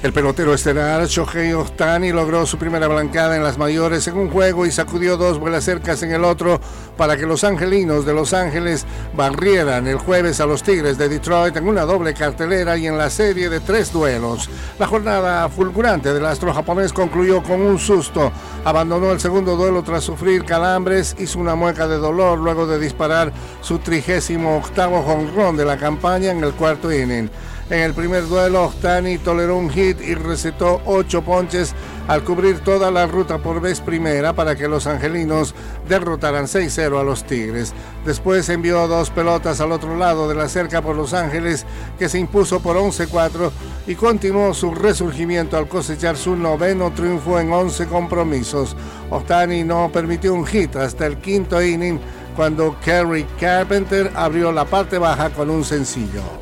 El pelotero estelar Shohei Ohtani logró su primera blancada en las mayores en un juego y sacudió dos vuelas cercas en el otro para que los angelinos de Los Ángeles barrieran el jueves a los Tigres de Detroit en una doble cartelera y en la serie de tres duelos. La jornada fulgurante del astro japonés concluyó con un susto. Abandonó el segundo duelo tras sufrir calambres, hizo una mueca de dolor luego de disparar su trigésimo octavo jonrón de la campaña en el cuarto inning. En el primer duelo, Ohtani toleró un hit y recetó ocho ponches al cubrir toda la ruta por vez primera para que los angelinos derrotaran 6-0 a los Tigres. Después envió dos pelotas al otro lado de la cerca por Los Ángeles, que se impuso por 11-4 y continuó su resurgimiento al cosechar su noveno triunfo en 11 compromisos. Ohtani no permitió un hit hasta el quinto inning cuando Kerry Carpenter abrió la parte baja con un sencillo.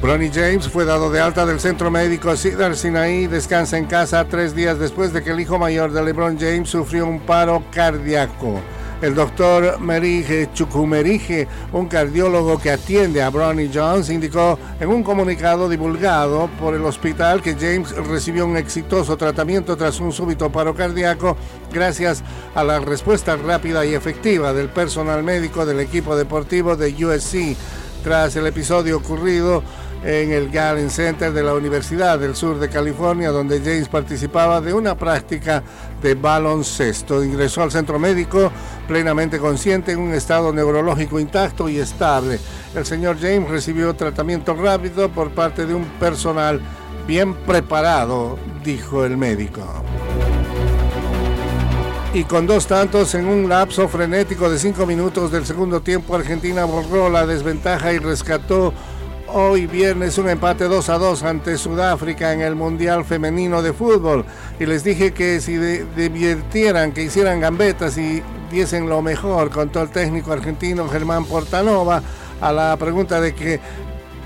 Bronny James fue dado de alta del centro médico Cedar Sinai, descansa en casa tres días después de que el hijo mayor de LeBron James sufrió un paro cardíaco. El doctor Merige Chukumerige, un cardiólogo que atiende a Bronny Jones, indicó en un comunicado divulgado por el hospital que James recibió un exitoso tratamiento tras un súbito paro cardíaco gracias a la respuesta rápida y efectiva del personal médico del equipo deportivo de USC. Tras el episodio ocurrido, en el Garden Center de la Universidad del Sur de California, donde James participaba de una práctica de baloncesto. Ingresó al centro médico plenamente consciente en un estado neurológico intacto y estable. El señor James recibió tratamiento rápido por parte de un personal bien preparado, dijo el médico. Y con dos tantos en un lapso frenético de cinco minutos del segundo tiempo, Argentina borró la desventaja y rescató hoy viernes un empate 2 a 2 ante Sudáfrica en el Mundial Femenino de Fútbol. Y les dije que si divirtieran, que hicieran gambetas y diesen lo mejor, con todo el técnico argentino Germán Portanova a la pregunta de que,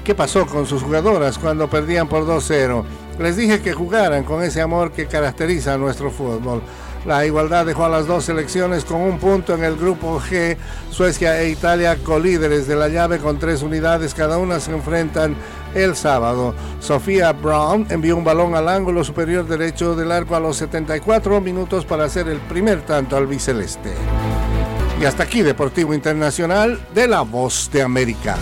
qué pasó con sus jugadoras cuando perdían por 2-0. Les dije que jugaran con ese amor que caracteriza a nuestro fútbol. La igualdad dejó a las dos selecciones con un punto en el grupo G. Suecia e Italia, colíderes de la llave con tres unidades, cada una se enfrentan el sábado. Sofía Brown envió un balón al ángulo superior derecho del arco a los 74 minutos para hacer el primer tanto al biceleste. Y hasta aquí Deportivo Internacional de la Voz de América.